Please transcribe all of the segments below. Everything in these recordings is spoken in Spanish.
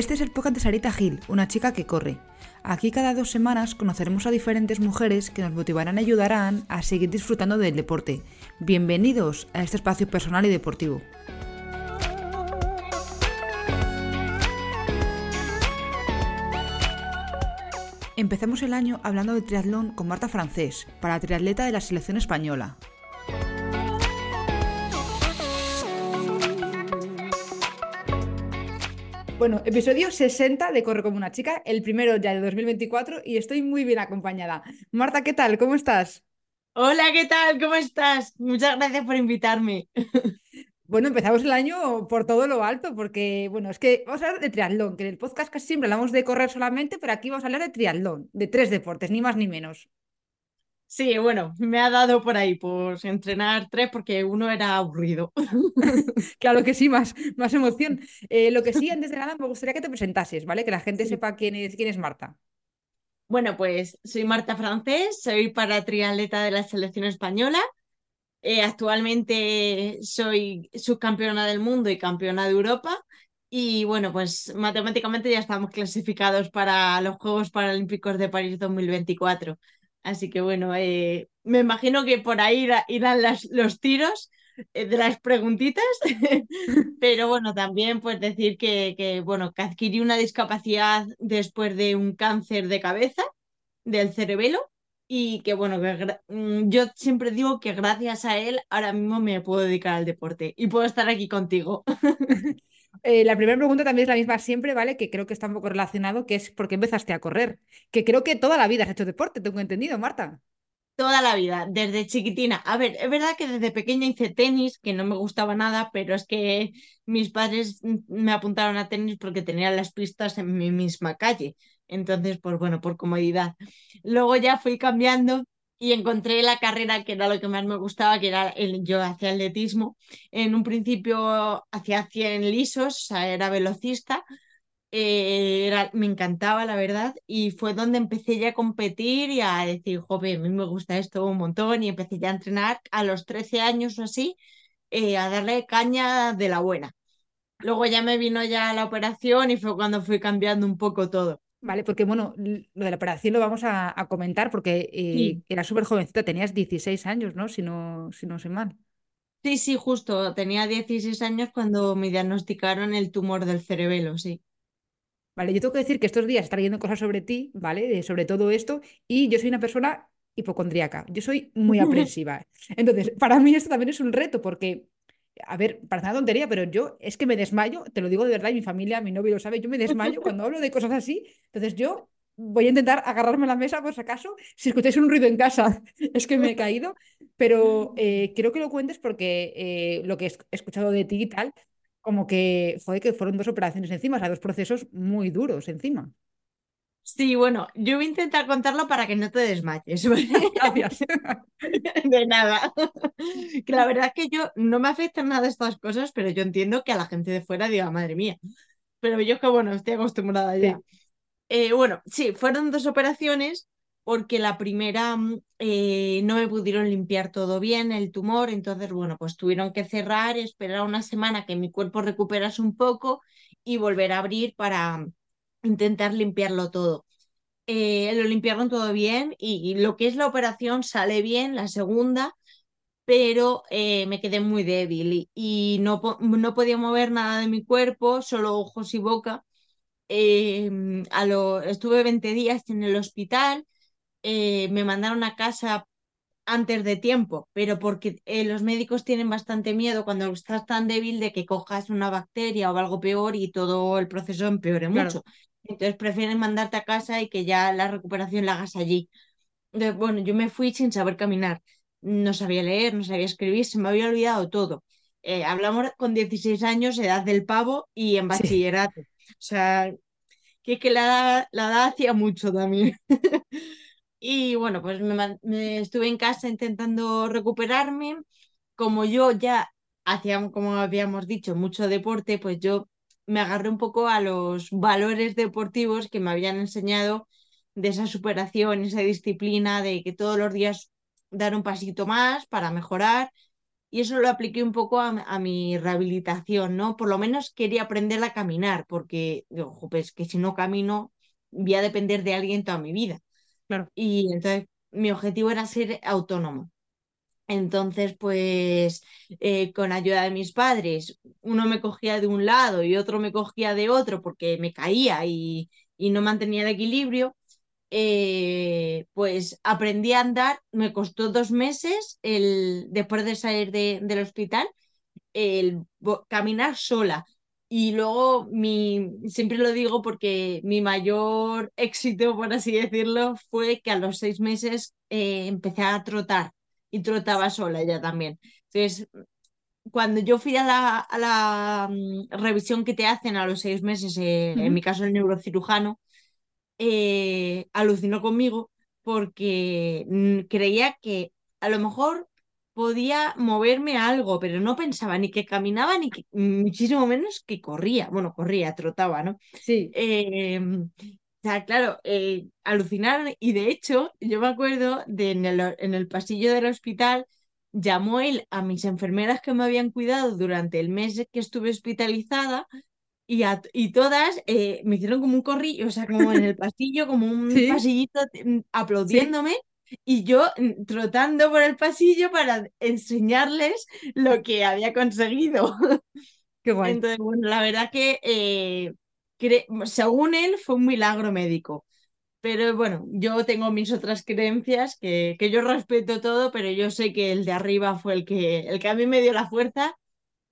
Este es el podcast de Sarita Gil, una chica que corre. Aquí cada dos semanas conoceremos a diferentes mujeres que nos motivarán y ayudarán a seguir disfrutando del deporte. Bienvenidos a este espacio personal y deportivo. Empezamos el año hablando de triatlón con Marta Francés, para triatleta de la selección española. Bueno, episodio 60 de Corre como una chica, el primero ya de 2024 y estoy muy bien acompañada. Marta, ¿qué tal? ¿Cómo estás? Hola, ¿qué tal? ¿Cómo estás? Muchas gracias por invitarme. Bueno, empezamos el año por todo lo alto, porque, bueno, es que vamos a hablar de triatlón, que en el podcast casi siempre hablamos de correr solamente, pero aquí vamos a hablar de triatlón, de tres deportes, ni más ni menos. Sí, bueno, me ha dado por ahí, por entrenar tres porque uno era aburrido. claro que sí, más, más emoción. Eh, lo que sí, antes de nada, me gustaría que te presentases, ¿vale? Que la gente sepa quién es, quién es Marta. Bueno, pues soy Marta Francés, soy para triatleta de la selección española. Eh, actualmente soy subcampeona del mundo y campeona de Europa. Y bueno, pues matemáticamente ya estamos clasificados para los Juegos Paralímpicos de París 2024. Así que bueno, eh, me imagino que por ahí irán los tiros eh, de las preguntitas, pero bueno, también pues decir que, que, bueno, que adquirí una discapacidad después de un cáncer de cabeza del cerebelo y que bueno, mm, yo siempre digo que gracias a él ahora mismo me puedo dedicar al deporte y puedo estar aquí contigo. Eh, la primera pregunta también es la misma siempre, ¿vale? Que creo que está un poco relacionado, que es ¿por qué empezaste a correr? Que creo que toda la vida has hecho deporte, tengo entendido, Marta. Toda la vida, desde chiquitina. A ver, es verdad que desde pequeña hice tenis, que no me gustaba nada, pero es que mis padres me apuntaron a tenis porque tenían las pistas en mi misma calle. Entonces, pues bueno, por comodidad. Luego ya fui cambiando y encontré la carrera que era lo que más me gustaba, que era yo hacía atletismo. En un principio hacía 100 lisos, o sea, era velocista. Eh, era, me encantaba, la verdad, y fue donde empecé ya a competir y a decir, joder, a mí me gusta esto un montón, y empecé ya a entrenar a los 13 años o así, eh, a darle caña de la buena. Luego ya me vino ya la operación y fue cuando fui cambiando un poco todo. Vale, porque bueno, lo de la operación lo vamos a, comentar porque eh, era súper jovencita, tenías 16 años, ¿no? Si no, si no sé mal. Sí, sí, justo, tenía 16 años cuando me diagnosticaron el tumor del cerebelo, sí. Vale, yo tengo que decir que estos días está leyendo cosas sobre ti, ¿vale? sobre todo esto, y yo soy una persona hipocondríaca, yo soy muy aprensiva. Entonces, para mí esto también es un reto porque a ver, parece una tontería, pero yo es que me desmayo, te lo digo de verdad, y mi familia, mi novio lo sabe, yo me desmayo cuando hablo de cosas así. Entonces yo voy a intentar agarrarme a la mesa por si acaso. Si escucháis un ruido en casa, es que me he caído, pero eh, quiero que lo cuentes porque eh, lo que he escuchado de ti y tal, como que fue que fueron dos operaciones encima, o sea, dos procesos muy duros encima. Sí, bueno, yo voy a intentar contarlo para que no te desmayes. Gracias. De nada. Que la verdad es que yo no me afectan nada estas cosas, pero yo entiendo que a la gente de fuera diga, madre mía. Pero yo que bueno, estoy acostumbrada ya. Eh, bueno, sí, fueron dos operaciones porque la primera mm, eh, no me pudieron limpiar todo bien el tumor, entonces bueno, pues tuvieron que cerrar, esperar una semana que mi cuerpo recuperase un poco y volver a abrir para intentar limpiarlo todo. Eh, lo limpiaron todo bien y, lo que es la operación sale bien, la segunda, pero eh, me quedé muy débil y, no, no, podía mover nada de mi cuerpo, solo ojos y boca. Em, a lo, estuve 20 días en el hospital, eh, me mandaron a casa antes de tiempo, pero porque los médicos tienen bastante miedo cuando estás tan débil de que cojas una bacteria o algo peor y todo el proceso empeore mucho. Entonces prefieren mandarte a casa y que ya la recuperación la hagas allí. Entonces, bueno, yo me fui sin saber caminar. No sabía leer, no sabía escribir, se me había olvidado todo. Eh, hablamos con 16 años, edad del pavo y en bachillerato. O sea, que, que la, la edad hacía mucho también. y bueno, pues me, estuve en casa intentando recuperarme. Como yo ya hacía, como habíamos dicho, mucho deporte, pues yo me agarré un poco a los valores deportivos que me habían enseñado de esa superación, esa disciplina, de que todos los días dar un pasito más para mejorar. y eso lo apliqué un poco a, mi rehabilitación, ¿no? Por lo menos quería aprender a caminar, porque digo, pues que si no camino voy a depender de alguien toda mi vida. Claro. Y entonces mi objetivo era ser autónomo. Entonces, pues eh, con ayuda de mis padres, uno me cogía de un lado y otro me cogía de otro porque me caía y, no mantenía el equilibrio, eh, pues aprendí a andar, me costó dos meses el, después de salir del hospital, el caminar sola. Y luego mi, siempre lo digo porque mi mayor éxito, por así decirlo, fue que a los seis meses eh, empecé a trotar y trotaba sola ella también. Entonces, cuando yo fui a la, mm, revisión que te hacen a los seis meses, eh, en mi caso el neurocirujano, eh, alucinó conmigo porque mm, creía que a lo mejor podía moverme algo, pero no pensaba ni que caminaba ni que, muchísimo menos que corría. Bueno, corría, trotaba, ¿no? Sí. Em, o sea, claro, eh, alucinar. Y de hecho, yo me acuerdo de en el, en el pasillo del hospital, llamó él a mis enfermeras que me habían cuidado durante el mes que estuve hospitalizada y, y todas eh, me hicieron como un corrillo, o sea, como en el pasillo, como un pasillito mm, aplaudiéndome. Y yo mm, trotando por el pasillo para enseñarles lo que había conseguido. Qué guay. Entonces, bueno, la verdad que eh, según él, fue un milagro médico. Pero bueno, yo tengo mis otras creencias que, que, yo respeto todo, pero yo sé que el de arriba fue el que, el que a mí me dio la fuerza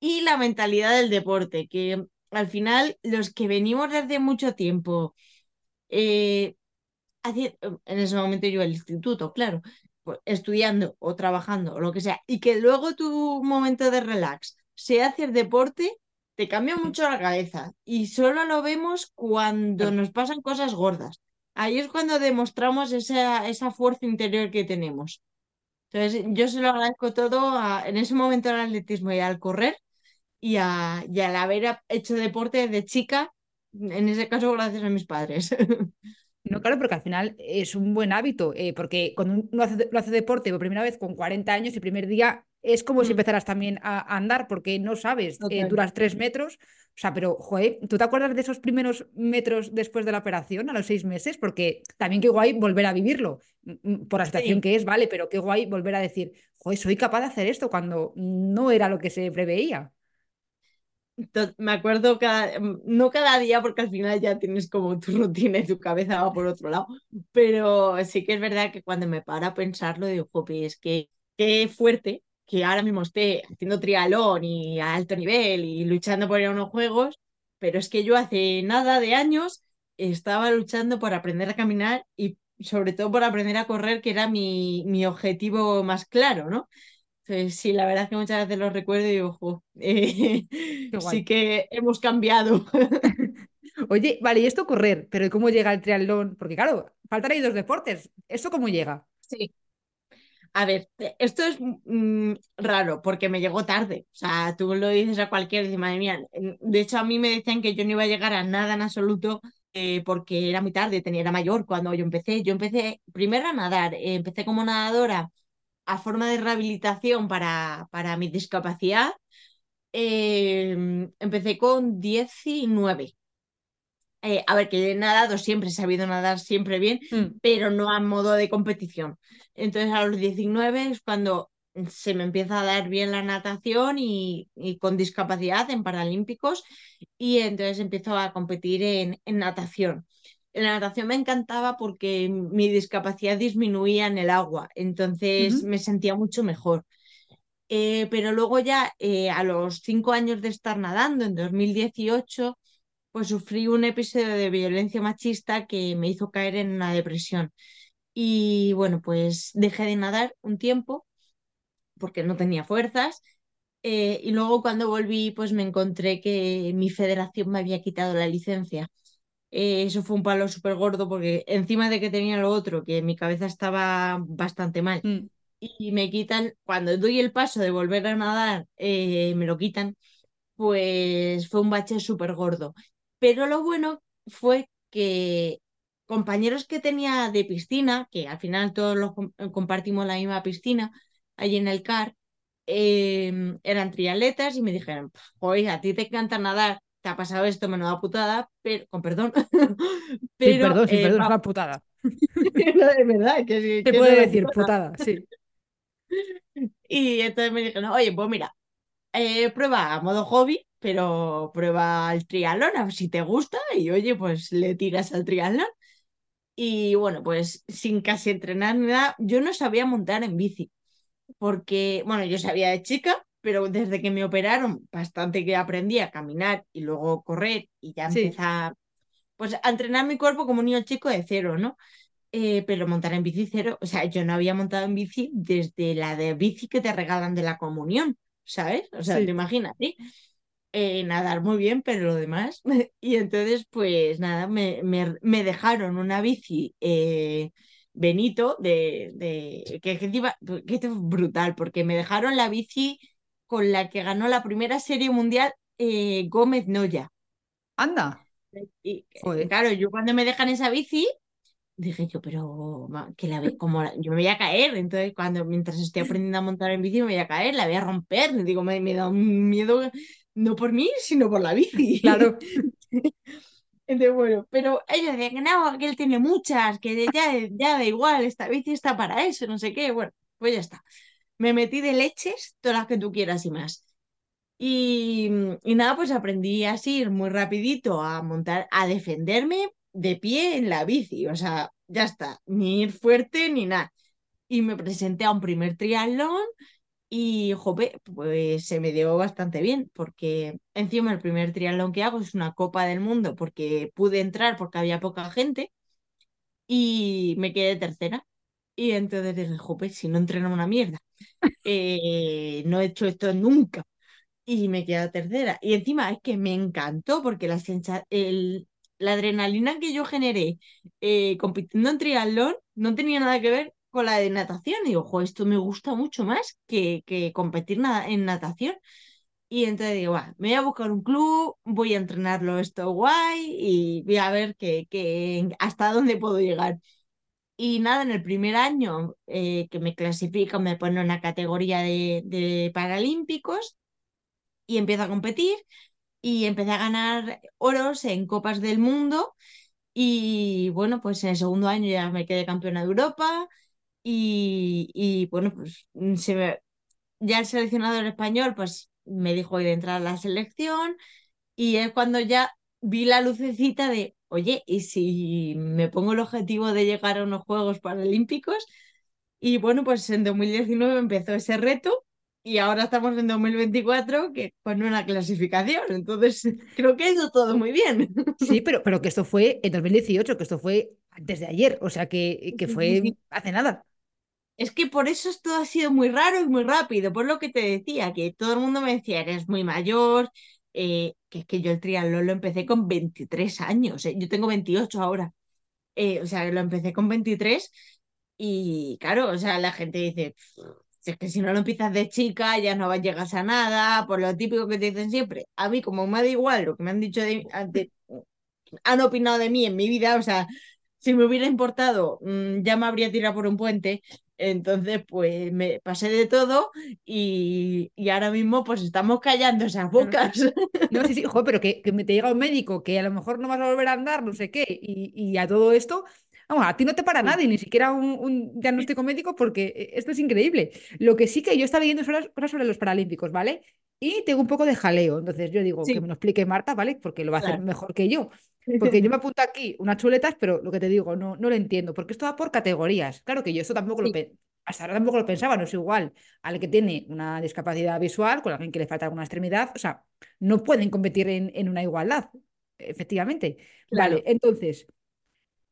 y la mentalidad del deporte, que al final los que venimos desde mucho tiempo, eh, en ese momento yo el instituto, claro, pues, estudiando o trabajando o lo que sea, y que luego tu momento de relax sea hacer deporte, te cambia mucho la cabeza y solo lo vemos cuando nos pasan cosas gordas. Ahí es cuando demostramos esa, esa fuerza interior que tenemos. Entonces, yo se lo agradezco todo en ese momento al atletismo y al correr y, a, y al haber hecho deporte de chica, en ese caso gracias a mis padres. No, claro, porque al final es un buen hábito, eh, porque cuando uno hace, hace deporte por primera vez con 40 años, el primer día es como si mm. empezaras también a, andar, porque no sabes, eh, duras tres metros, o sea, pero, joder, ¿tú te acuerdas de esos primeros metros después de la operación, a los seis meses? Porque también qué guay volver a vivirlo, mm, mm, por la situación que es, vale, pero qué guay volver a decir, joder, soy capaz de hacer esto cuando no era lo que se preveía me acuerdo cada, no cada día porque al final ya tienes como tu rutina y tu cabeza va por otro lado, pero sí que es verdad que cuando me para a pensarlo digo, jope, es que qué fuerte que ahora mismo esté haciendo trialón y a alto nivel y luchando por ir a unos juegos, pero es que yo hace nada de años estaba luchando por aprender a caminar y sobre todo por aprender a correr, que era mi, mi objetivo más claro, ¿no? sí, la verdad es que muchas veces los recuerdo y digo, ojo, eh, sí que hemos cambiado. Oye, vale, y esto correr, pero ¿cómo llega el triatlón? Porque claro, faltan ahí dos deportes. ¿Esto cómo llega? Sí. A ver, esto es mm, raro porque me llegó tarde. O sea, tú lo dices a cualquiera y madre mía. De hecho, a mí me decían que yo no iba a llegar a nada en absoluto eh, porque era muy tarde, tenía, era mayor cuando yo empecé. Yo empecé primero a nadar, eh, empecé como nadadora a forma de rehabilitación para, para mi discapacidad, em, empecé con 19. Eh, a ver, que he nadado siempre, he sabido nadar siempre bien, mm. pero no a modo de competición. Entonces a los 19 es cuando se me empieza a dar bien la natación y, con discapacidad en Paralímpicos y entonces empiezo a competir en, en natación la natación me encantaba porque mi discapacidad disminuía en el agua, entonces me sentía mucho mejor. Eh, pero luego ya eh, a los cinco años de estar nadando, en 2018, pues sufrí un episodio de violencia machista que me hizo caer en una depresión. Y bueno, pues dejé de nadar un tiempo porque no tenía fuerzas. Eh, y luego cuando volví, pues me encontré que mi federación me había quitado la licencia. Eh, eso fue un palo súper gordo porque encima de que tenía lo otro, que mi cabeza estaba bastante mal, mm. y me quitan, cuando doy el paso de volver a nadar, eh, me lo quitan, pues fue un bache súper gordo. Pero lo bueno fue que compañeros que tenía de piscina, que al final todos los compartimos la misma piscina, allí en el CAR, em, eran triatletas y me dijeron, oye, a ti te encanta nadar, te ha pasado esto, menuda putada, pero, con perdón, pero... Perdón, sí, eh, perdón, es una putada. de verdad, que sí, Te que puede no- decir putada, sí. Y entonces me dijeron, oye, pues mira, eh, prueba a modo hobby, pero prueba el triatlón, si te gusta, y oye, pues le tiras al triatlón. Y bueno, pues sin casi entrenar ni nada, yo no sabía montar en bici, porque, bueno, yo sabía de chica, pero desde que me operaron, bastante que aprendí a caminar y luego correr, y ya Sí. pues, a entrenar mi cuerpo como un niño chico de cero, ¿no? Eh, pero montar en bici cero, o sea, yo no había montado en bici desde la de bici que te regalan de la comunión, ¿sabes? O sea, te Sí. imaginas, ¿sí? Eh, nadar muy bien, pero lo demás. Y entonces, pues nada, me, me- me dejaron una bici eh, Benito de, de que, esto es brutal, porque me dejaron la bici con la que ganó la primera serie mundial eh, Gómez Noya. Anda. Y Joder. claro, yo cuando me dejan esa bici, dije yo, pero que la ve- como la- yo me voy a caer, entonces cuando mientras estoy aprendiendo a montar en bici me voy a caer, la voy a romper, digo, me, me da un miedo no por mí, sino por la bici. Claro. Entonces, bueno, pero ella decía que no, que él tiene muchas, que ya, ya da igual, esta bici está para eso, no sé qué, bueno, pues ya está. Me metí de leches, todas las que tú quieras y más. Y, y nada, pues aprendí así muy rapidito a montar, a defenderme de pie en la bici. O sea, ya está, ni ir fuerte ni nada. Y me presenté a un primer triatlón y, jope, pues se me dio bastante bien, porque encima el primer triatlón que hago es una Copa del Mundo, porque pude entrar porque había poca gente y me quedé tercera. Y entonces dije, jope, si no entreno una mierda, eh, no he hecho esto nunca y me quedé tercera. Y encima es que me encantó porque la, sensa- el- la adrenalina que yo generé eh, compitiendo en triatlón no tenía nada que ver con la de natación. Y digo, "Jo, esto me gusta mucho más que, que competir na- en natación. Y entonces digo, "Va, me voy a buscar un club, voy a entrenarlo esto guay y voy a ver que, que- hasta dónde puedo llegar. Y nada, en el primer año eh, que me clasifican, me ponen una categoría de, de Paralímpicos y empiezo a competir y empecé a ganar oros en Copas del Mundo y bueno, pues en el segundo año ya me quedé campeona de Europa y, y, bueno, pues mm, se me- ya el seleccionador español pues me dijo de entrar a la selección y es cuando ya vi la lucecita de, oye, ¿y si me pongo el objetivo de llegar a unos Juegos Paralímpicos? Y bueno, pues en 2019 empezó ese reto y ahora estamos en 2024 que pone una clasificación. Entonces, creo que ha ido todo muy bien. Sí, pero, pero que esto fue en 2018, que esto fue antes de ayer, o sea que, que fue hace nada. Es que por eso esto ha sido muy raro y muy rápido, por lo que te decía, que todo el mundo me decía, eres muy mayor, eh, que es que yo el triatlón lo empecé con 23 años, eh, Yo tengo 28 ahora, Eh, o sea, lo empecé con 23 y claro, o sea, la gente dice, si es que si no lo empiezas de chica ya no llegas a nada, por lo típico que te dicen siempre. A mí como me da igual lo que me han dicho de, de- han opinado de mí en mi vida, o sea, si me hubiera importado, mm, ya me habría tirado por un puente. Entonces, pues me pasé de todo y, y ahora mismo pues estamos callando esas bocas. No, sí, sí, joder, pero que, que me te llega un médico que a lo mejor no vas a volver a andar, no sé qué, y, y a todo esto, vamos, a ti no te para nadie, ni siquiera un, un diagnóstico médico, porque eh, esto es increíble. Lo que sí que yo estaba leyendo sobre- cosas sobre los Paralímpicos, ¿vale? Y tengo un poco de jaleo, entonces yo digo que me Sí, lo explique Marta, ¿vale? Porque lo va a hacer mejor que yo. Porque yo me apunto aquí unas chuletas, pero lo que te digo, no, no lo entiendo, porque esto va por categorías. Claro que yo eso tampoco lo, Sí, pe- hasta ahora tampoco lo pensaba, no es igual al que tiene una discapacidad visual, con alguien que le falta alguna extremidad, o sea, no pueden competir en, en una igualdad, efectivamente. Vale, entonces,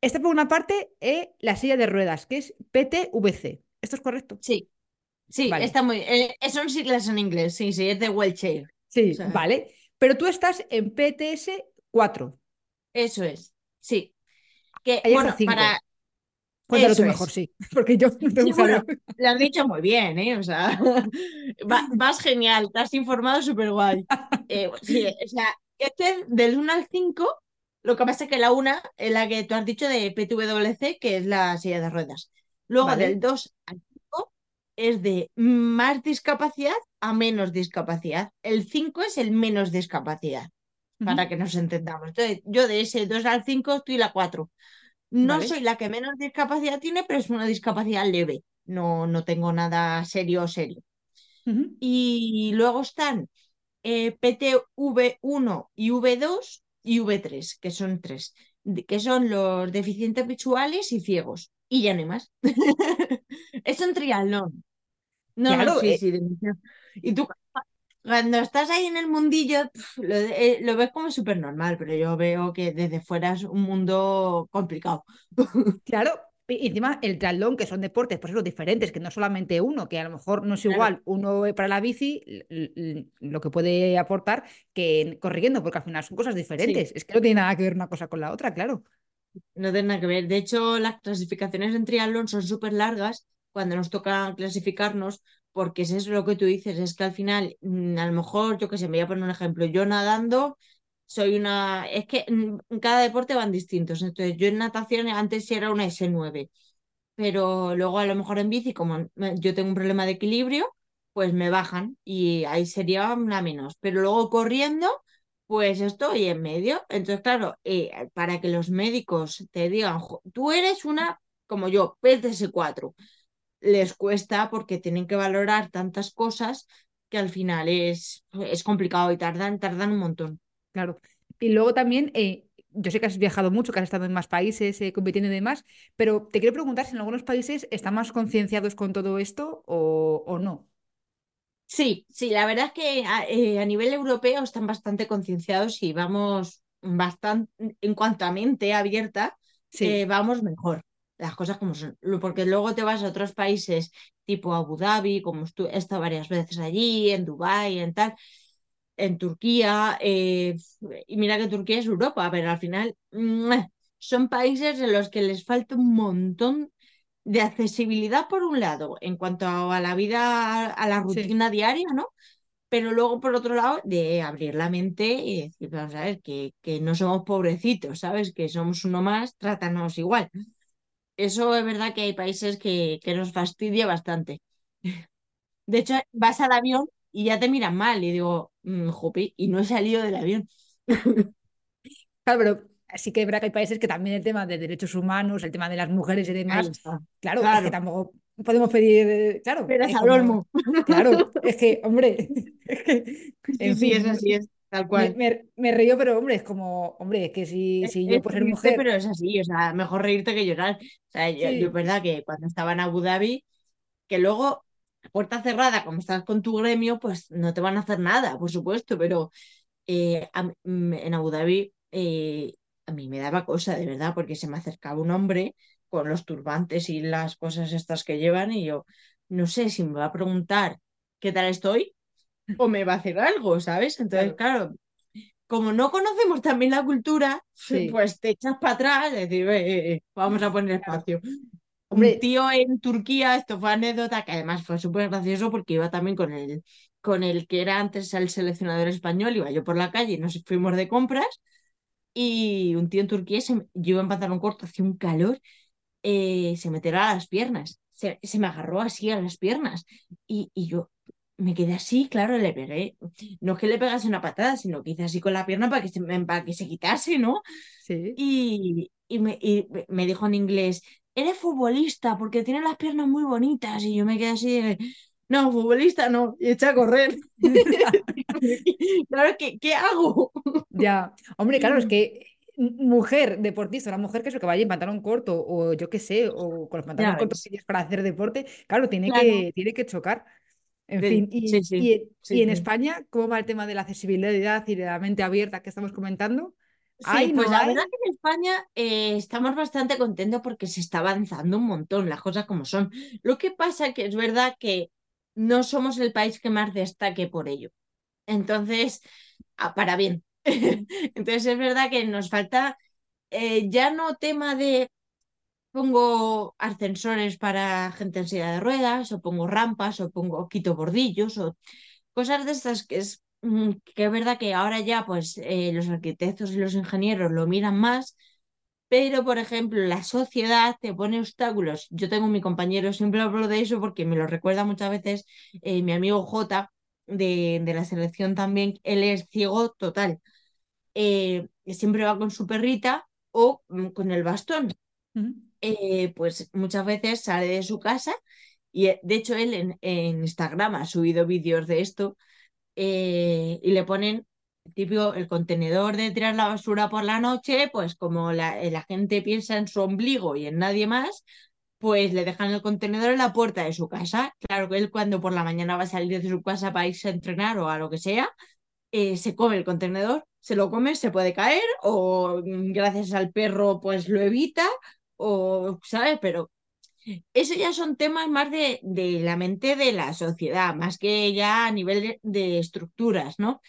esta por una parte es la silla de ruedas, que es PTVC. ¿Esto es correcto? Sí, sí, Vale, está muy... Eh, son siglas en inglés, sí, sí, es de wheelchair. O sí, sea, vale. Pero tú estás en PTS 4. eso es. Sí. Que, hasta bueno, 5. para... Cuéntalo tú mejor, es. sí, porque yo no Sí, bueno, lo has dicho muy bien, ¿eh? O sea, va- vas genial, te has informado súper guay. Eh, sí, o sea, este del 1 al 5, lo que pasa es que la 1 es la que tú has dicho de PTWC, que es la silla de ruedas. Luego del Vale, 2 al 5 es de más discapacidad a menos discapacidad. El 5 es el menos discapacidad, para que nos entendamos. Entonces, yo de ese 2 al 5 estoy la 4. No soy la que menos discapacidad tiene, pero es una discapacidad leve. No, no tengo nada serio serio. Y luego están eh, PTV1 y V2 y V3, que son tres, que son los deficientes visuales y ciegos. Y ya no hay más. es un triatlón. No, claro, sí, eh sí. Y tú cuando estás ahí en el mundillo, eh, lo, ves como súper normal, pero yo veo que desde fuera es un mundo complicado. Claro, y encima el triatlón, que son deportes, pues los diferentes, que no solamente uno, que a lo mejor no es igual uno para la bici, lo que puede aportar que corriendo, porque al final son cosas diferentes. Es que no tiene nada que ver una cosa con la otra, claro. No tiene nada que ver. De hecho, las clasificaciones en triatlón son súper largas cuando nos toca clasificarnos, porque es eso lo que tú dices, es que al final, mm, a lo mejor, yo que sé, me voy a poner un ejemplo, yo nadando soy una, es que en cada deporte van distintos, entonces yo en natación antes era una S9, pero luego a lo mejor en bici, como yo tengo un problema de equilibrio, pues me bajan y ahí sería una menos, pero luego corriendo, pues estoy en medio, entonces claro, eh, para que los médicos te digan, tú eres una, como yo, PTS4, les cuesta porque tienen que valorar tantas cosas que al final es, es complicado y tardan, tardan un montón. Claro. Y luego también, eh, yo sé que has viajado mucho, que has estado en más países eh, compitiendo y demás, pero te quiero preguntar si en algunos países están más concienciados con todo esto o, no. Sí, sí, la verdad es que eh, a, nivel europeo están bastante concienciados y vamos bastante, en cuanto a mente abierta, vamos mejor, las cosas como son. Porque luego te vas a otros países tipo Abu Dhabi, como he estado varias veces allí, en Dubái, en tal, en Turquía, eh, y mira que Turquía es Europa, pero al final son países en los que les falta un montón de accesibilidad por un lado, en cuanto a, la vida, a la rutina diaria, ¿no? Pero luego, por otro lado, de abrir la mente y decir, vamos a ver, que, que no somos pobrecitos, ¿sabes? Que somos uno más, trátanos igual. Eso es verdad que hay países que, que nos fastidia bastante. De hecho, vas al avión y ya te miran mal. Y digo, mmm, y no he salido del avión. Claro, pero sí que es verdad que hay países que también el tema de derechos humanos, el tema de las mujeres y demás, claro, es que tampoco podemos pedir, claro. Pero es al olmo. Claro, es que, hombre, es que, en fin, es así, es. Tal cual. Me, me, río, pero hombre, es como, hombre, es que si, si yo por ser mujer. Pero es así, o sea, mejor reírte que llorar. O sea, yo, es verdad que cuando estaba en Abu Dhabi, que luego puerta cerrada, como estás con tu gremio, pues no te van a hacer nada, por supuesto, pero eh, en Abu Dhabi eh, a mí me daba cosa, de verdad, porque se me acercaba un hombre con los turbantes y las cosas estas que llevan y yo no sé si me va a preguntar qué tal estoy o me va a hacer algo, ¿sabes? Entonces, claro, como no conocemos también la cultura, pues te echas para atrás y decir, eh, vamos a poner espacio. Un tío en Turquía, esto fue anécdota, que además fue súper gracioso porque iba también con el, con el que era antes el seleccionador español, iba yo por la calle y nos fuimos de compras y un tío en Turquía, se, yo iba en pantalón corto, hacía un calor, eh, se metió a las piernas, se, me agarró así a las piernas y, y yo me quedé así, claro, le pegué, no es que le pegase una patada, sino que hice así con la pierna para que se, para que se quitase, ¿no? Sí. Y, y, me, y me dijo en inglés, eres futbolista porque tiene las piernas muy bonitas. Y yo me quedé así de, no, futbolista no, y echa a correr. claro, ¿qué, ¿qué hago? ya, hombre, claro, es que mujer deportista, una mujer que es que vaya en pantalón corto o yo qué sé, o con los pantalones cortos para hacer deporte, claro, tiene, Que, tiene que chocar. En fin, y, y, en España, ¿cómo va el tema de la accesibilidad y de la mente abierta que estamos comentando? Sí, pues la verdad que en España eh, estamos bastante contentos porque se está avanzando un montón, las cosas como son. Lo que pasa que es verdad que no somos el país que más destaque por ello. Entonces, ah, para bien. Entonces es verdad que nos falta eh, ya no tema de pongo ascensores para gente en silla de ruedas, o pongo rampas, o pongo quito bordillos, o cosas de estas que es que es verdad que ahora ya pues eh, los arquitectos y los ingenieros lo miran más, pero por ejemplo la sociedad te pone obstáculos. Yo tengo mi compañero, siempre hablo de eso porque me lo recuerda muchas veces eh, mi amigo J de, de, la selección también, él es ciego total. Eh, siempre va con su perrita o mm, con el bastón. Pues muchas veces sale de su casa y de hecho él en, en Instagram ha subido vídeos de esto y le ponen típico, el contenedor de tirar la basura por la noche, pues como la, la, gente piensa en su ombligo y en nadie más, pues le dejan el contenedor en la puerta de su casa. Claro que él cuando por la mañana va a salir de su casa para irse a entrenar o a lo que sea, eh, se come el contenedor, se lo come, se puede caer o mm, gracias al perro pues lo evita o, ¿sabes? Pero eso ya son temas más de, de la mente de la sociedad, más que ya a nivel de, de estructuras, ¿no?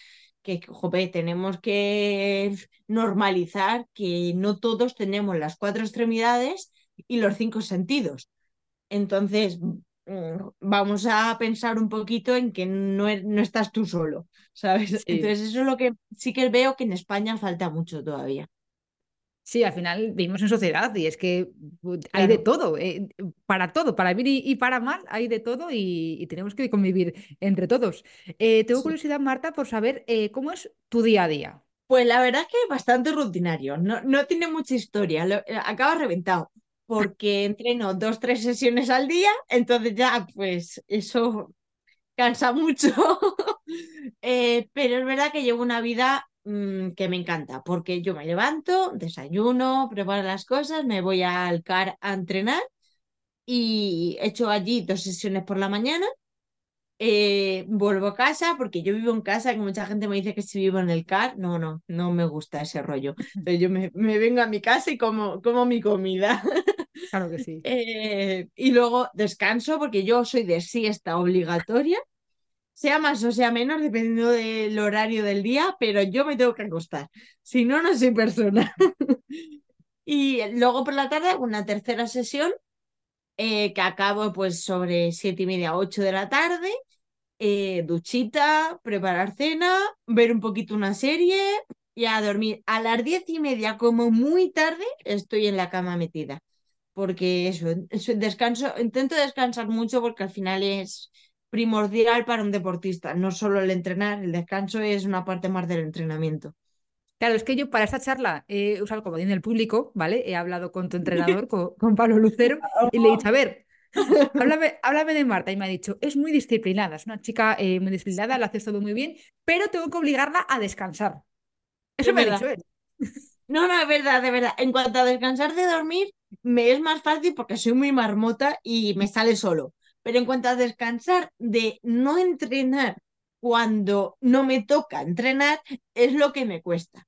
que, jope, tenemos que normalizar que no todos tenemos las cuatro extremidades y los cinco sentidos. Entonces, mm, vamos a pensar un poquito en que no, e, no estás tú solo, ¿sabes? Entonces, eso es lo que sí que veo que en España falta mucho todavía. Sí, al final vivimos en sociedad y es que hay de todo, eh, para todo, para bien y, para mal hay de todo y, tenemos que convivir entre todos. Eh, tengo curiosidad, Marta, por saber eh, cómo es tu día a día. Pues la verdad es que es bastante rutinario, no, no tiene mucha historia, lo, acaba reventado porque entreno dos, tres sesiones al día, entonces ya pues eso cansa mucho, pero es verdad que llevo una vida Mm, que me encanta, porque yo me levanto, desayuno, preparo las cosas, me voy al CAR a entrenar y he hecho allí dos sesiones por la mañana. Eh, vuelvo a casa porque yo vivo en casa, que mucha gente me dice que si vivo en el CAR, no, no, no me gusta ese rollo. Entonces yo me, vengo a mi casa y como, como mi comida. Claro que sí. Eh, y luego descanso porque yo soy de siesta obligatoria sea más o sea menos, dependiendo del horario del día, pero yo me tengo que acostar. Si no, no soy persona. y luego por la tarde, una tercera sesión eh, que acabo pues sobre siete y media, ocho de la tarde. Eh, duchita, preparar cena, ver un poquito una serie y a dormir. A las diez y media, como muy tarde, estoy en la cama metida. Porque eso, eso descanso, intento descansar mucho porque al final es primordial para un deportista, no solo el entrenar, el descanso es una parte más del entrenamiento. Claro, es que yo para esta charla he usado como dice el público, ¿vale? He hablado con tu entrenador, con, Pablo Lucero, y le he dicho, a ver, háblame, de Marta. Y me ha dicho, es muy disciplinada, es una chica eh, muy disciplinada, lo haces todo muy bien, pero tengo que obligarla a descansar. Eso me ha dicho él. No, no, es verdad, de verdad. En cuanto a descansar de dormir, me es más fácil porque soy muy marmota y me sale solo. Pero en cuanto a descansar, de no entrenar cuando no me toca entrenar, es lo que me cuesta.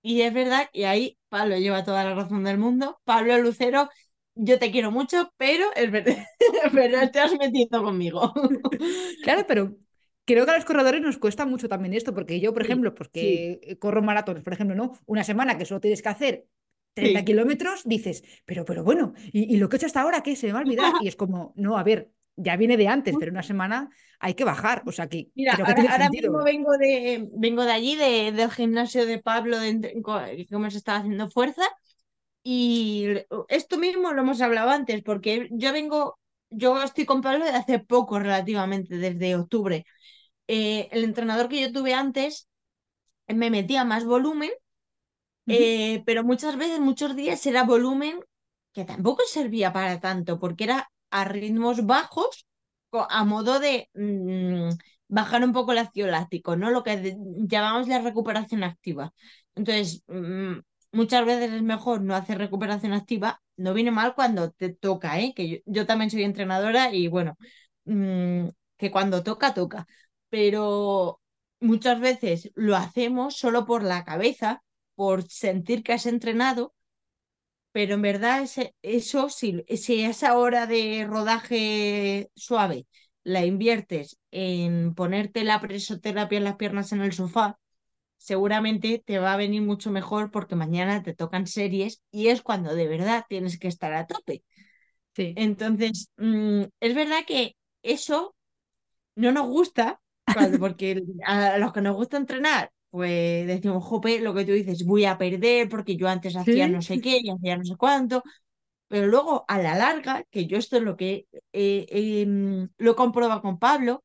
Y es verdad, y ahí Pablo lleva toda la razón del mundo. Pablo Lucero, yo te quiero mucho, pero es verdad, pero te has metido conmigo. Claro, pero creo que a los corredores nos cuesta mucho también esto, porque yo, por ejemplo, porque corro maratones, por ejemplo, ¿no? Una semana que solo tienes que hacer 30 kilómetros, dices, pero, pero bueno, ¿y, ¿y, lo que he hecho hasta ahora qué? Se me va a olvidar. Y es como, no, a ver, ya viene de antes, pero una semana hay que bajar. O sea que. Mira, ahora, mismo vengo de, vengo de allí, de, del gimnasio de Pablo, de, cómo se estaba haciendo fuerza. Y esto mismo lo hemos hablado antes, porque yo vengo, yo estoy con Pablo de hace poco relativamente, desde octubre. Eh, el entrenador que yo tuve antes me metía más volumen, eh, pero muchas veces, muchos días era volumen que tampoco servía para tanto, porque era a ritmos bajos a modo de mm, bajar un poco el ácido láctico, ¿no? Lo que llamamos la recuperación activa. Entonces, mm, muchas veces es mejor no hacer recuperación activa, no viene mal cuando te toca, ¿eh? Que yo, también soy entrenadora y bueno, mm, que cuando toca, toca. Pero muchas veces lo hacemos solo por la cabeza, por sentir que has entrenado pero en verdad eso, si, si esa hora de rodaje suave la inviertes en ponerte la presoterapia en las piernas en el sofá, seguramente te va a venir mucho mejor porque mañana te tocan series y es cuando de verdad tienes que estar a tope. Sí. Entonces, mm, es verdad que eso no nos gusta, porque a los que nos gusta entrenar pues decimos, jope, lo que tú dices, voy a perder porque yo antes hacía no sé qué y hacía no sé cuánto. Pero luego, a la larga, que yo esto es lo que eh, em, lo he comprobado con Pablo,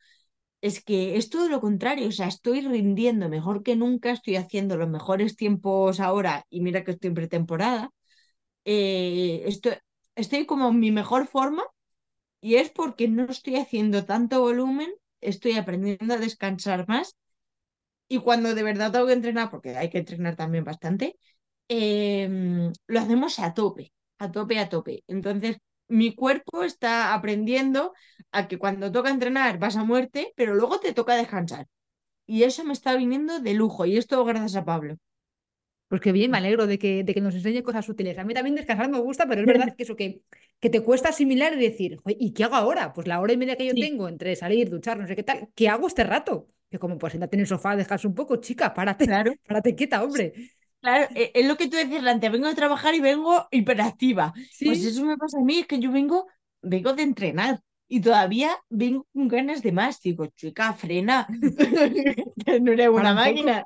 es que es todo lo contrario, o sea, estoy rindiendo mejor que nunca, estoy haciendo los mejores tiempos ahora y mira que estoy en pretemporada. Eh, estoy, estoy como en mi mejor forma y es porque no estoy haciendo tanto volumen, estoy aprendiendo a descansar más y cuando de verdad tengo que entrenar, porque hay que entrenar también bastante, em, lo hacemos a tope, a tope, a tope. Entonces, mi cuerpo está aprendiendo a que cuando toca entrenar vas a muerte, pero luego te toca descansar. Y eso me está viniendo de lujo, y esto gracias a Pablo. Pues qué bien, me alegro de que, de que nos enseñe cosas útiles. A mí también descansar me gusta, pero es verdad que eso que, que te cuesta asimilar y decir, "Joder, ¿y qué hago ahora? Pues la hora y media que yo Sí, tengo entre salir, duchar, no sé qué tal, ¿qué hago este rato? Que como pues siéntate en el sofá, descansa un poco, chica, párate, claro, párate quieta, hombre. claro, e- es lo que tú decías antes, vengo de trabajar y vengo hiperactiva. Pues Sí, eso me pasa a mí, es que yo vengo, vengo de entrenar. Y todavía vengo con ganas de más. Digo, chica, frena. No eres una máquina.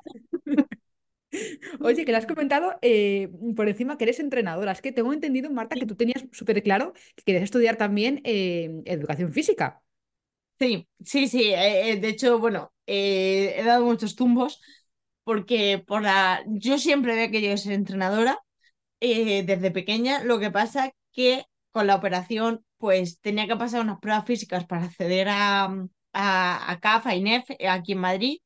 Oye, que le has comentado eh, por encima que eres entrenadora. Es que tengo entendido, Marta, que tú tenías súper claro que querías estudiar también eh, educación física. sí, sí, sí. eh, de hecho, bueno, eh, he dado muchos tumbos porque por la... yo siempre había querido ser entrenadora eh, desde pequeña. Lo que pasa que con la operación, pues tenía que pasar unas pruebas físicas para acceder a, a, a CAF, a INEF, eh, aquí en Madrid.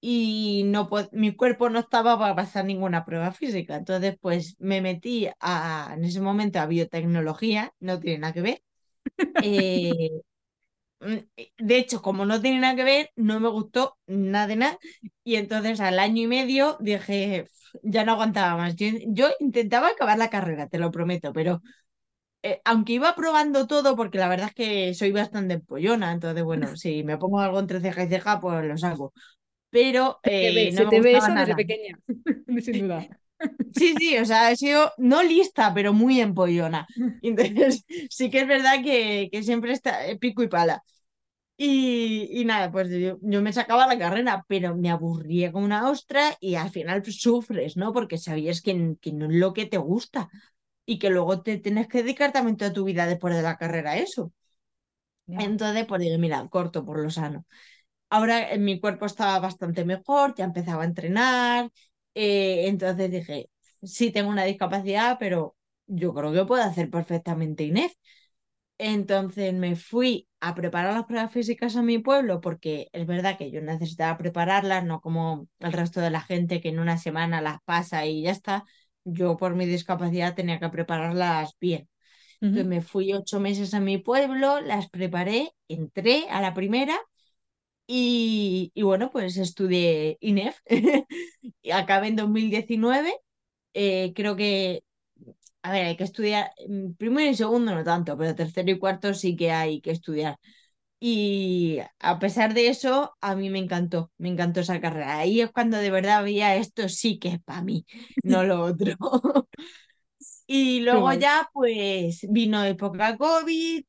Y no pod- mi cuerpo no estaba para pasar ninguna prueba física. Entonces, pues me metí a, en ese momento a biotecnología, no tiene nada que ver. Eh, De hecho, como no tiene nada que ver, no me gustó nada de nada. Y entonces al año y medio dije, "Pf, ya no aguantaba más. Yo, yo intentaba acabar la carrera, te lo prometo, pero eh, aunque iba probando todo, porque la verdad es que soy bastante empollona, entonces bueno, si me pongo algo entre ceja y ceja, pues lo saco. Pero Se te ve, eh, no se me te ve eso desde nada. pequeña, sin duda. Sí, sí, o sea, he sido no lista, pero muy empollona. Entonces, sí que es verdad que, que siempre está eh, pico y pala. Y, y nada, pues yo, yo me sacaba la carrera, pero me aburría como una ostra y al final sufres, ¿no? Porque sabías que, que no es lo que te gusta y que luego te tienes que dedicar también toda tu vida después de la carrera a eso. Ya. Entonces, pues digo, mira, corto por lo sano. Ahora en mi cuerpo estaba bastante mejor, ya empezaba a entrenar, eh, entonces dije, sí tengo una discapacidad, pero yo creo que puedo hacer perfectamente INEF. Entonces me fui a preparar las pruebas físicas a mi pueblo porque es verdad que yo necesitaba prepararlas, no como el resto de la gente que en una semana las pasa y ya está. Yo por mi discapacidad tenía que prepararlas bien. Entonces Ujú. me fui ocho meses a mi pueblo, las preparé, entré a la primera y, y bueno, pues estudié INEF. Y Acabé en 2019. Eh, creo que a ver, hay que estudiar, mm, primero y segundo no tanto, pero tercero y cuarto sí que hay que estudiar. Y a pesar de eso, a mí me encantó, me encantó esa carrera. Ahí es cuando de verdad veía esto sí que es para mí, no lo otro. Y luego ya, pues vino época COVID,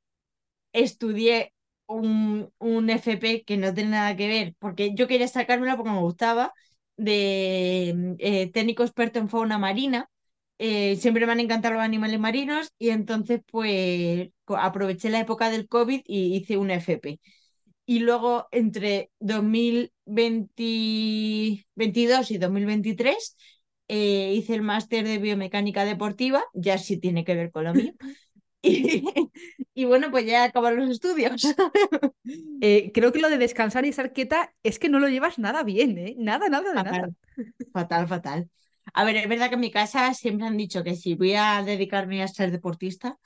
estudié un, un FP que no tiene nada que ver, porque yo quería sacármela porque me gustaba, de eh, técnico experto en fauna marina. Eh, siempre me han encantado los animales marinos y entonces pues aproveché la época del COVID y hice un FP. Y luego entre 2022 y 2023 eh, hice el máster de biomecánica deportiva, ya sí tiene que ver con lo mío. Y, y bueno, pues ya acabaron los estudios. Eh, creo que lo de descansar y estar quieta es que no lo llevas nada bien, ¿eh? Nada, nada de nada. Fatal, fatal, fatal. A ver, es verdad que en mi casa siempre han dicho que si voy a dedicarme a ser deportista,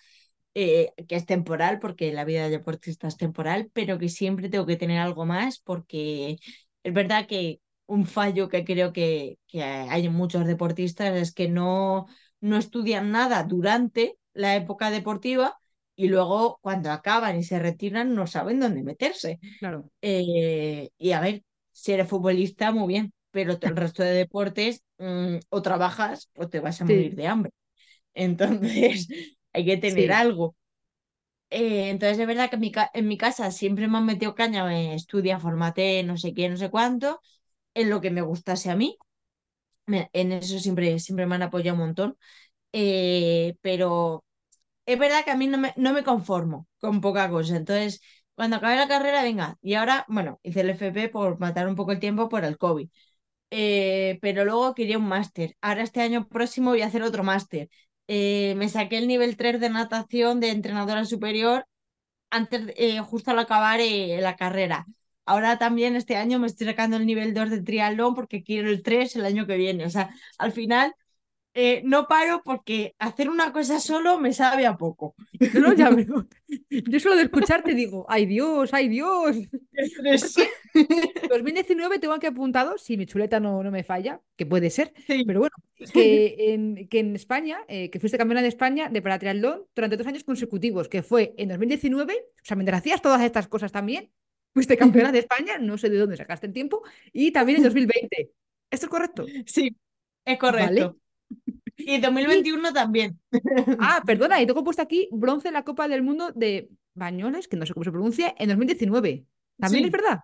eh, que es temporal, porque la vida de deportista es temporal, pero que siempre tengo que tener algo más, porque es verdad que un fallo que creo que, que hay en muchos deportistas es que no, no estudian nada durante la época deportiva y luego cuando acaban y se retiran no saben dónde meterse. Claro. Eh, y a ver, si eres futbolista, muy bien, pero el resto de deportes mm, o trabajas o te vas a morir de hambre. Entonces, hay que tener sí. algo. Eh, entonces, es verdad que en mi, ca- en mi casa siempre me han metido caña, eh, estudia, formate, no sé qué, no sé cuánto. en lo que me gustase a mí. En eso siempre, siempre me han apoyado un montón. Eh, pero es verdad que a mí no me, no me conformo con poca cosa. Entonces, cuando acabé la carrera, venga, y ahora, bueno, hice el FP por matar un poco el tiempo por el COVID. Eh, pero luego quería un máster. Ahora este año próximo voy a hacer otro máster. Eh, me saqué el nivel 3 de natación de entrenadora superior antes, eh, justo al acabar la carrera. Ahora también este año me estoy sacando el nivel 2 de triatlón porque quiero el 3 el año que viene. O sea, al final eh, no paro porque hacer una cosa solo me sabe a poco. No, ya Yo solo de escucharte digo, ¡ay Dios, ay Dios! 2019 tengo aquí apuntado, si mi chuleta no, no me falla, que puede ser, pero bueno, que en, que en España, eh, que fuiste campeona de España de para triatlón durante dos años consecutivos, que fue en 2019, o sea, mientras hacías todas estas cosas también, fuiste campeona de España, no sé de dónde sacaste el tiempo, y también en 2020. ¿Esto es correcto? Sí, es correcto. Y 2021 también. Ah, perdona, y tengo puesto aquí bronce en la Copa del Mundo de Bañoles, que no sé cómo se pronuncia, en 2019. ¿También es verdad?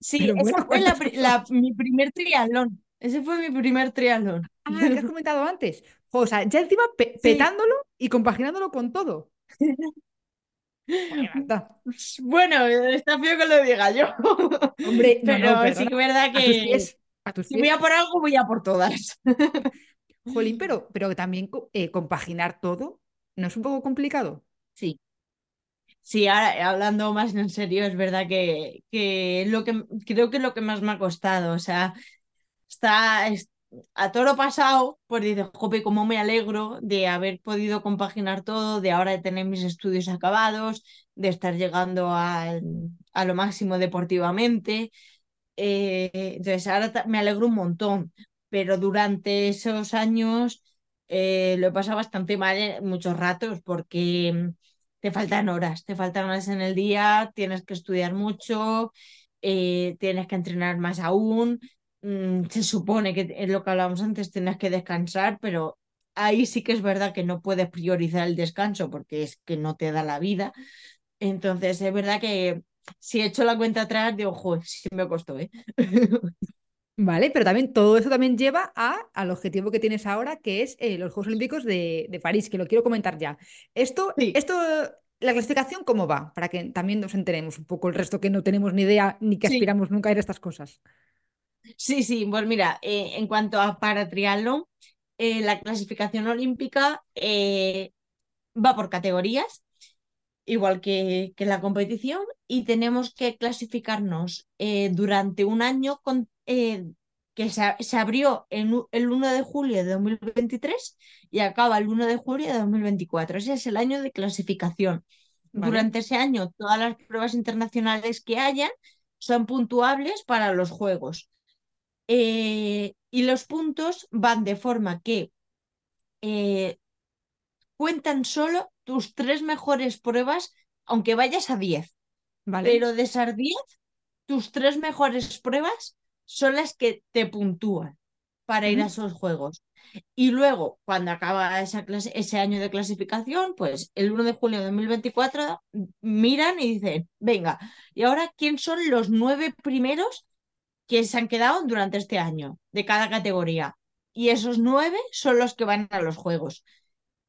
Sí, ese fue mi primer triatlón. Ese fue mi primer triatlón. Ah, que has comentado antes. O sea, ya encima petándolo y compaginándolo con todo. Bueno, está feo que lo diga yo. Hombre, pero sí que es verdad que si voy a por algo, voy a por todas. Jolín, pero, pero también eh, compaginar todo, ¿no es un poco complicado? Sí. Sí, ahora hablando más en serio, es verdad que, que lo que creo que es lo que más me ha costado. O sea, está, a toro pasado, pues dices, jope, cómo me alegro de haber podido compaginar todo, de ahora de tener mis estudios acabados, de estar llegando a, a lo máximo deportivamente. Eh, entonces, ahora me alegro un montón, pero durante esos años eh, lo he pasado bastante mal en muchos ratos porque mm, te faltan horas, te faltan horas en el día, tienes que estudiar mucho, eh, tienes que entrenar más aún, mm, se supone que es lo que hablábamos antes, tienes que descansar, pero ahí sí que es verdad que no puedes priorizar el descanso porque es que no te da la vida. Entonces, es verdad que si he hecho la cuenta atrás, digo, joder, sí me costó, ¿eh? Vale, pero también todo eso también lleva a, al objetivo que tienes ahora, que es eh, los Juegos Olímpicos de, París, que lo quiero comentar ya. Esto, esto, la clasificación, ¿cómo va? Para que también nos enteremos un poco el resto que no tenemos ni idea ni que aspiramos nunca a ir a estas cosas. Sí, sí, pues mira, eh, en cuanto a para triatlón, eh, la clasificación olímpica va por categorías, igual que, que, la competición, y tenemos que clasificarnos durante un año con eh, que se, abrió en, el 1 de julio de 2023 y acaba el 1 de julio de 2024. Ese es el año de clasificación. Durante ese año, todas las pruebas internacionales que hayan son puntuables para los Juegos. Eh, y los puntos van de forma que eh, cuentan solo tus tres mejores pruebas, aunque vayas a 10. Pero de esas 10, tus tres mejores pruebas son las que te puntúan para ir a esos juegos. Y luego, cuando acaba esa clase, ese año de clasificación, pues el 1 de julio de 2024 miran y dicen, venga, ¿y ahora quién son los nueve primeros que se han quedado durante este año de cada categoría? Y esos nueve son los que van a los juegos.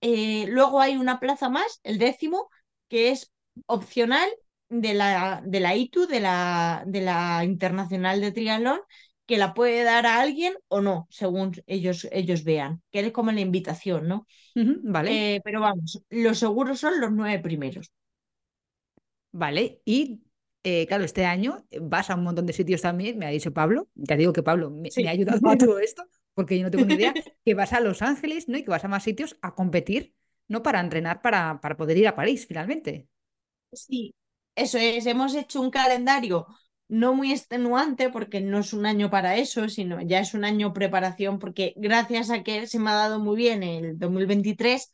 Eh, luego hay una plaza más, el décimo, que es opcional de la, de la ITU, de la, de la Internacional de Triatlón, que la puede dar a alguien o no, según ellos, ellos vean, que es como la invitación, ¿no? vale. Eh, pero vamos, los seguros son los nueve primeros. Vale, y eh, claro, este año vas a un montón de sitios también, me ha dicho Pablo, ya digo que Pablo me, ha ayudado a todo esto, porque yo no tengo ni idea, que vas a Los Ángeles, ¿no? Y que vas a más sitios a competir, ¿no? Para entrenar, para, para poder ir a París finalmente. Sí, eso es, hemos hecho un calendario no muy extenuante porque no es un año para eso, sino ya es un año preparación porque gracias a que se me ha dado muy bien el 2023,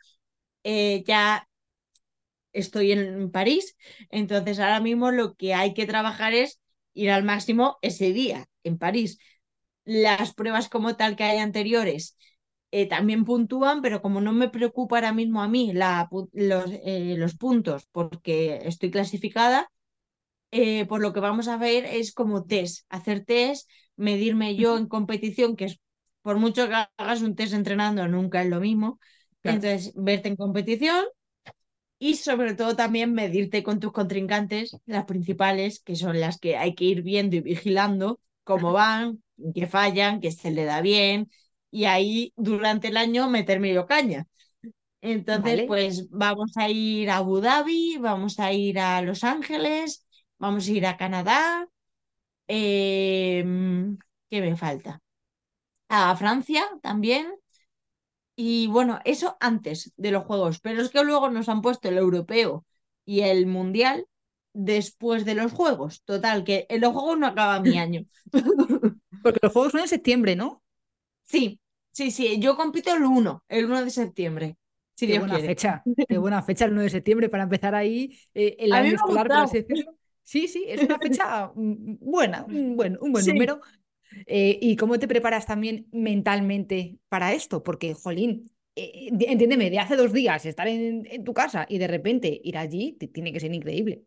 eh, ya estoy en París, entonces ahora mismo lo que hay que trabajar es ir al máximo ese día en París. Las pruebas como tal que hay anteriores eh, también puntúan, pero como no me preocupa ahora mismo a mí la, los, eh, los puntos porque estoy clasificada, eh, por lo que vamos a ver es como test, hacer test, medirme yo en competición, que es por mucho que hagas un test entrenando, nunca es lo mismo. Entonces, verte en competición y sobre todo también medirte con tus contrincantes, las principales, que son las que hay que ir viendo y vigilando cómo van, que fallan, que se le da bien, y ahí durante el año meterme yo caña. Entonces, pues vamos a ir a Abu Dhabi, vamos a ir a Los Ángeles, vamos a ir a Canadá. Em, ¿Qué me falta? A Francia también. Y bueno, eso antes de los juegos, pero es que luego nos han puesto el europeo y el mundial después de los juegos. Total, que en los juegos no acaba mi año. Porque los juegos son en septiembre, ¿no? Sí, sí, sí. Yo compito el 1, el 1 de septiembre. Sí, qué buena fecha, qué buena fecha el 1 de septiembre para empezar ahí eh, el año escolar, por así decirlo. Sí, sí, es una fecha mm, buena, un buen, un buen número. Eh, ¿Y cómo te preparas también mentalmente para esto? Porque, jolín, eh, entiéndeme, de hace dos días estar en, tu casa y de repente ir allí tiene que ser increíble.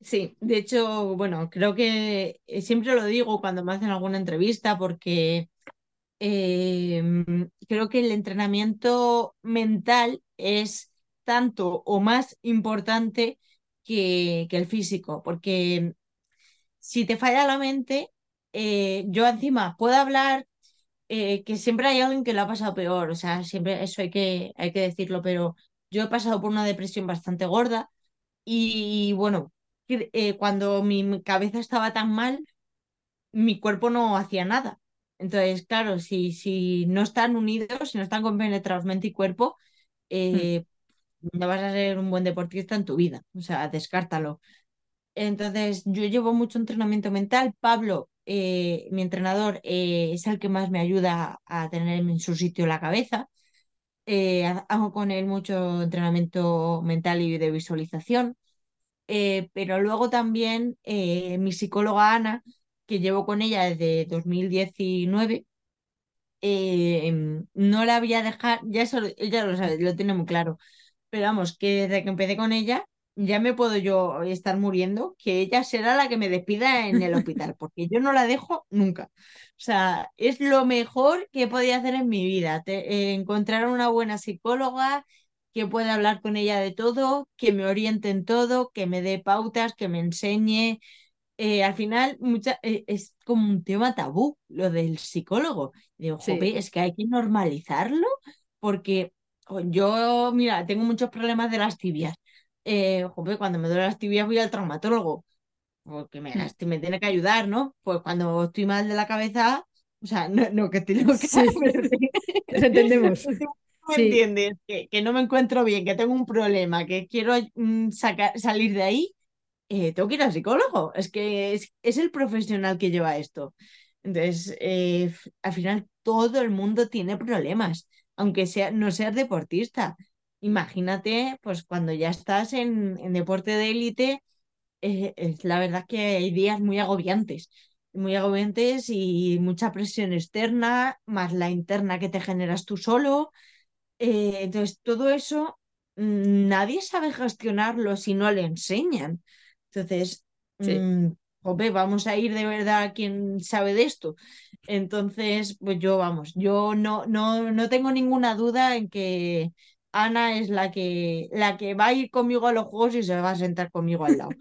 Sí, de hecho, bueno, creo que eh, siempre lo digo cuando me hacen alguna entrevista porque em, creo que el entrenamiento mental es tanto o más importante que, el físico, porque si te falla la mente, eh, yo encima puedo hablar eh, que siempre hay alguien que lo ha pasado peor, o sea, siempre eso hay que, hay que decirlo, pero yo he pasado por una depresión bastante gorda y bueno, eh, cuando mi cabeza estaba tan mal, mi cuerpo no hacía nada. Entonces, claro, si, si no están unidos, si no están compenetrados mente y cuerpo, hmm. no vas a ser un buen deportista en tu vida, o sea, descártalo. Entonces, yo llevo mucho entrenamiento mental. Pablo eh, mi entrenador eh, es el que más me ayuda a tener en su sitio la cabeza. Eh, hago con él mucho entrenamiento mental y de visualización. Pero luego también mi psicóloga Ana, que llevo con ella desde 2019, no la voy a dejar, ya eso, ella lo sabe, lo tiene muy claro, pero vamos, que desde que empecé con ella ya me puedo yo estar muriendo, que ella será la que me despida en el hospital, porque yo no la dejo nunca. O sea, es lo mejor que podía hacer en mi vida, eh, encontrar una buena psicóloga que pueda hablar con ella de todo, que me oriente en todo, que me dé pautas, que me enseñe. Eh, al final mucha, eh, es como un tema tabú lo del psicólogo. Digo, es que hay que normalizarlo porque yo, mira, tengo muchos problemas de las tibias eh, cuando me duele las tibias voy al traumatólogo, porque me, hmm. me tiene que ayudar, ¿no? Pues cuando estoy mal de la cabeza, o sea, no, no que tengo que... Sí. entendemos. ¿Me entiendes? Que, no me encuentro bien, que tengo un problema, que quiero mm, sacar, salir de ahí, eh, tengo que ir al psicólogo. Es que es, el profesional que lleva esto. Entonces, eh, al final todo el mundo tiene problemas, aunque sea, no seas deportista imagínate, pues cuando ya estás en, deporte de élite, eh, es la verdad que hay días muy agobiantes, muy agobiantes y mucha presión externa, más la interna que te generas tú solo. Eh, entonces, todo eso mm, nadie sabe gestionarlo si no le enseñan. Entonces, mm, vamos a ir de verdad a quien sabe de esto. Entonces, pues yo, vamos, yo no, no, no tengo ninguna duda en que Ana es la que, la que va a ir conmigo a los juegos y se va a sentar conmigo al lado.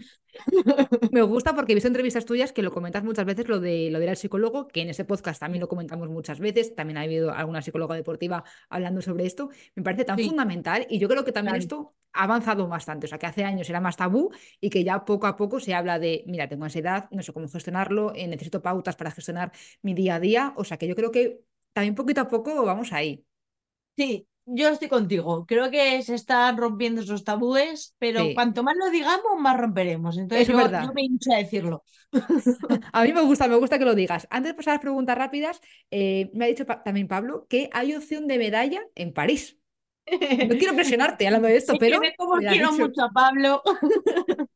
Me gusta porque he visto entrevistas tuyas que lo comentas muchas veces, lo de lo de ir al psicólogo, que en ese podcast también lo comentamos muchas veces, también ha habido alguna psicóloga deportiva hablando sobre esto, me parece tan fundamental y yo creo que también esto ha avanzado bastante, o sea que hace años era más tabú y que ya poco a poco se habla de, mira, tengo ansiedad, no sé cómo gestionarlo, eh, necesito pautas para gestionar mi día a día, o sea que yo creo que también poquito a poco vamos ahí. Sí, yo estoy contigo. Creo que se están rompiendo esos tabúes, pero cuanto más lo digamos, más romperemos. Entonces, yo, me hincho a decirlo. a mí me gusta, me gusta que lo digas. Antes de pasar a las preguntas rápidas, eh, me ha dicho también Pablo que hay opción de medalla en París. No quiero presionarte hablando de esto, pero. como quiero mucho a Pablo.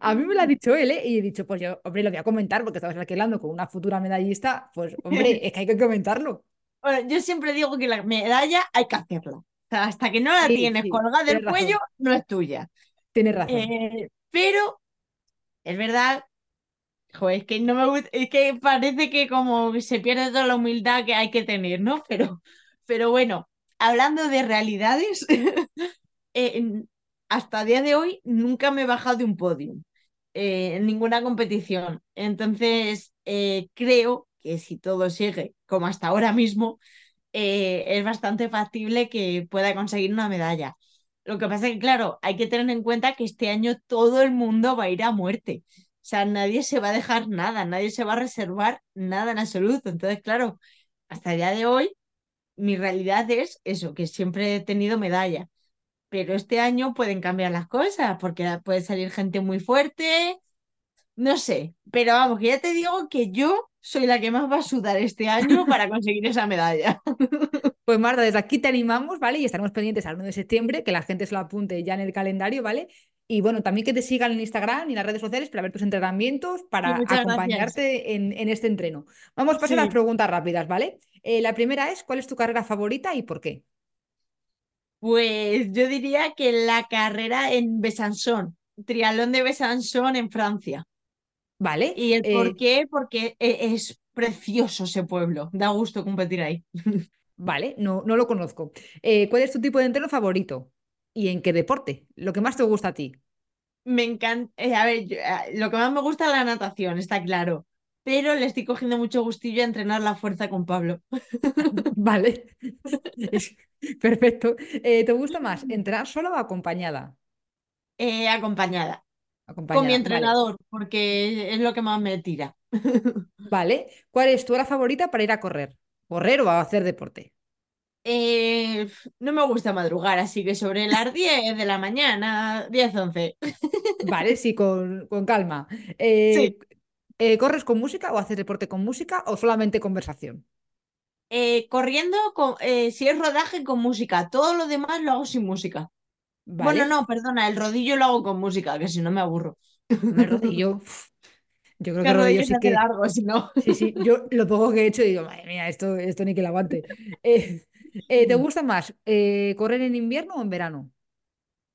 a mí me lo ha dicho él, ¿eh? Y he dicho, pues yo, hombre, lo voy a comentar porque estabas alquilando con una futura medallista. Pues, hombre, es que hay que comentarlo. Bueno, yo siempre digo que la medalla hay que hacerla. O sea, hasta que no la tienes colgada del cuello, no es tuya. Tienes razón. Eh, pero es verdad, joder, es que no me gusta, es que parece que como se pierde toda la humildad que hay que tener, ¿no? Pero, pero bueno, hablando de realidades, eh, hasta el día de hoy nunca me he bajado de un podio eh, en ninguna competición. Entonces, creo que si todo sigue como hasta ahora mismo, es bastante factible que pueda conseguir una medalla. Lo que pasa es que, claro, hay que tener en cuenta que este año todo el mundo va a ir a muerte. O sea, nadie se va a dejar nada, nadie se va a reservar nada en absoluto. Entonces, claro, hasta el día de hoy, mi realidad es eso, que siempre he tenido medalla. Pero este año pueden cambiar las cosas, porque puede salir gente muy fuerte, no sé. Pero vamos, que ya te digo que yo soy la que más va a sudar este año para conseguir esa medalla. Pues Marta, desde aquí te animamos, ¿vale? Y estaremos pendientes al 1 de septiembre, que la gente se lo apunte ya en el calendario, ¿vale? Y bueno, también que te sigan en Instagram y en las redes sociales para ver tus entrenamientos, para acompañarte en, este entreno. Vamos a pasar a las preguntas rápidas, ¿vale? Eh, la primera es, ¿cuál es tu carrera favorita y por qué? Pues yo diría que la carrera en Besançon, triatlón de Besançon en Francia. Vale. ¿Y el por eh, qué? Porque e, es precioso ese pueblo, da gusto competir ahí. Vale, no, no lo conozco. Eh, ¿cuál es tu tipo de entreno favorito? ¿Y en qué deporte? Lo que más te gusta a ti. Me encanta, eh, a ver, lo que más me gusta es la natación, está claro, pero le estoy cogiendo mucho gustillo a entrenar la fuerza con Pablo. vale, perfecto. ¿Te gusta más entrenar sola o acompañada? acompañada con mi entrenador, porque es lo que más me tira. Vale. ¿Cuál es tu hora favorita para ir a correr? ¿Correr o a hacer deporte? Eh, no me gusta madrugar, así que sobre las 10 de la mañana, 10, 11. Vale, sí, con, calma. Eh, eh, ¿Corres con música o haces deporte con música o solamente conversación? corriendo, con, si es rodaje, con música. Todo lo demás lo hago sin música. Bueno, no, perdona, el rodillo lo hago con música, que si no me aburro. El rodillo. Yo creo que el rodillo sí que. largo, si no. Sí, sí. Yo lo poco que he hecho digo, madre mía, esto, esto ni que lo aguante. Eh, eh, ¿Te gusta más eh, correr en invierno o en verano?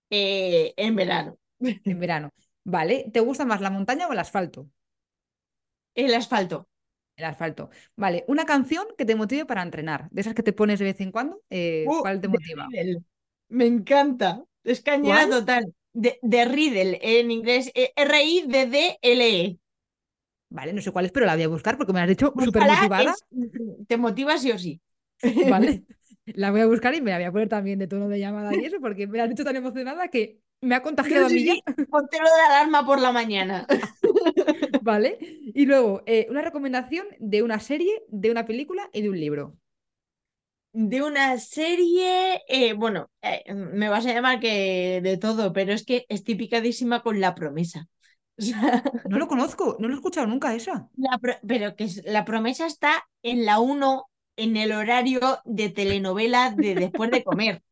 en verano. En verano. Vale. ¿Te gusta más la montaña o el asfalto? El asfalto. El asfalto. Vale. Una canción que te motive para entrenar. De esas que te pones de vez en cuando. Uh, ¿Cuál te motiva? Me encanta. Es cañera total. De, de, Riddle, en inglés, eh, R-I-D-D-L-E. Vale, no sé cuál es, pero la voy a buscar porque me has dicho súper motivada. te motiva sí o sí. Vale, la voy a buscar y me la voy a poner también de tono de llamada y eso, porque me has dicho tan emocionada que me ha contagiado a mí ya. De la alarma por la mañana. Vale, y luego eh, una recomendación de una serie, de una película y de un libro de una serie, eh, bueno, eh, me vas a llamar que de todo, pero es que es tipicadísima con La Promesa. no lo conozco, no lo he escuchado nunca esa. pero que La Promesa está en la 1 en el horario de telenovela de después de comer.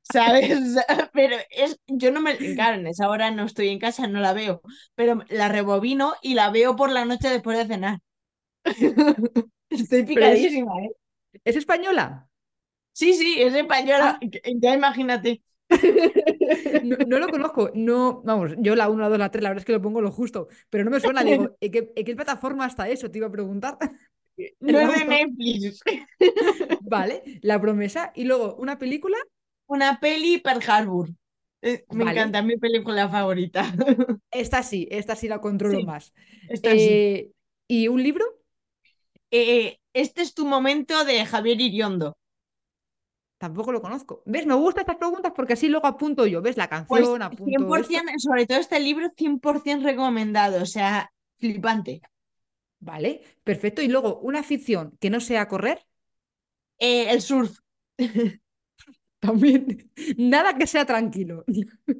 ¿Sabes? Pero es, yo no me, claro, en esa hora no estoy en casa, no la veo, pero la rebobino y la veo por la noche después de cenar. Estoy picadísima, ¿eh? ¿Es española? Sí, sí, es española. Ah. Ya imagínate. No, lo conozco, no, vamos, yo la 1, la 2, la 3, la verdad es que lo pongo lo justo, pero no me suena, digo, ¿en qué, plataforma está eso? Te iba a preguntar. No es de Netflix. Vale, La Promesa. Y luego, ¿una película? Una peli Pearl Harbor. Eh, me encanta, mi película favorita. Esta sí, esta sí la controlo más. Eh, ¿Y un libro? Eh, este es tu momento de Javier Iriondo. Tampoco lo conozco. ¿Ves? Me gustan estas preguntas porque así luego apunto yo. ¿Ves? La pues canción, apunto. 100%, sobre todo este libro, 100% recomendado. O sea, flipante. Vale, perfecto. Y luego, una ficción que no sea correr. Eh, el surf. También. Nada que sea tranquilo.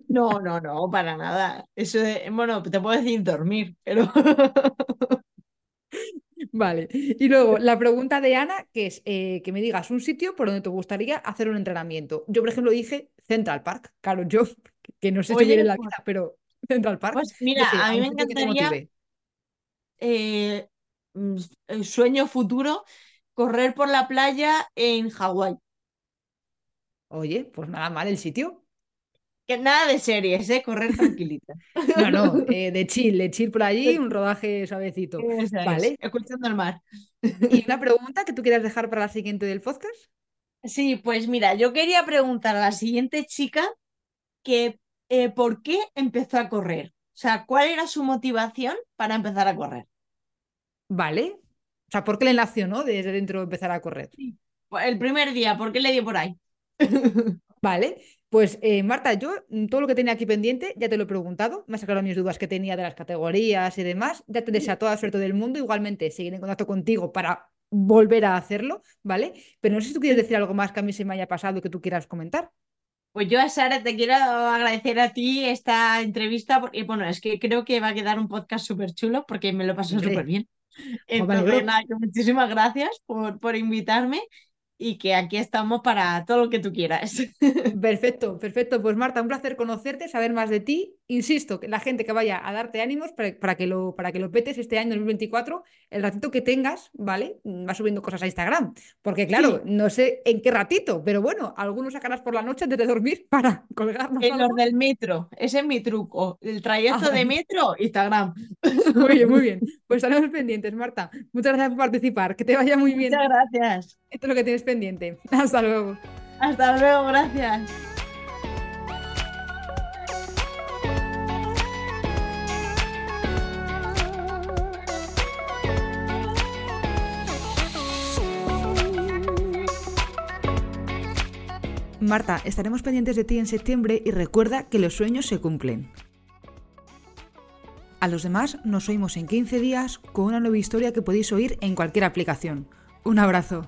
No, no, no, para nada. Eso bueno, te puedo decir dormir, pero. Vale. Y luego la pregunta de Ana, que es eh, que me digas un sitio por donde te gustaría hacer un entrenamiento. Yo, por ejemplo, dije Central Park. Claro, yo, que no sé si viene en la pues vida, pero Central Park. Pues mira, a mí me encantaría eh, mm, sueño futuro correr por la playa en Hawái. Oye, pues nada mal el sitio. Que nada de series, ¿eh? Correr tranquilita. No, no, eh, de chill, de chill por allí, un rodaje suavecito. vale. escuchando el mar. ¿Y una pregunta que tú quieras dejar para la siguiente del podcast? Sí, pues mira, yo quería preguntar a la siguiente chica que eh, por qué empezó a correr. O sea, ¿cuál era su motivación para empezar a correr? Vale. O sea, ¿por qué le nació, no? Desde dentro empezar a correr. Sí. Pues el primer día, ¿por qué le dio por ahí? Vale, pues eh, Marta, yo mm, todo lo que tenía aquí pendiente ya te lo he preguntado, me has sacado mis dudas que tenía de las categorías y demás, ya te deseo toda la suerte del mundo, igualmente seguiré en contacto contigo para volver a hacerlo, ¿vale? Pero no sé si tú quieres decir algo más que a mí se me haya pasado y que tú quieras comentar. Pues yo, Sara, te quiero agradecer a ti esta entrevista, porque bueno, es que creo que va a quedar un podcast súper chulo porque me lo pasó súper bien. Entonces, nada, muchísimas gracias por, por invitarme y que aquí estamos para todo lo que tú quieras. Perfecto, perfecto. Pues Marta, un placer conocerte, saber más de ti. Insisto, que la gente que vaya a darte ánimos para, que, lo, para que lo petes este año 2024, el ratito que tengas, ¿vale? Va subiendo cosas a Instagram. Porque claro, no sé en qué ratito, pero bueno, algunos sacarás por la noche antes de dormir para colgarnos. En los del metro, ese es mi truco. El trayecto ah, de metro, Instagram. Muy bien, muy bien. Pues estaremos pendientes, Marta. Muchas gracias por participar. Que te vaya muy bien. Muchas gracias. Esto es lo que tienes pendiente. Hasta luego. Hasta luego, gracias. Marta, estaremos pendientes de ti en septiembre y recuerda que los sueños se cumplen. A los demás nos oímos en 15 días con una nueva historia que podéis oír en cualquier aplicación. Un abrazo.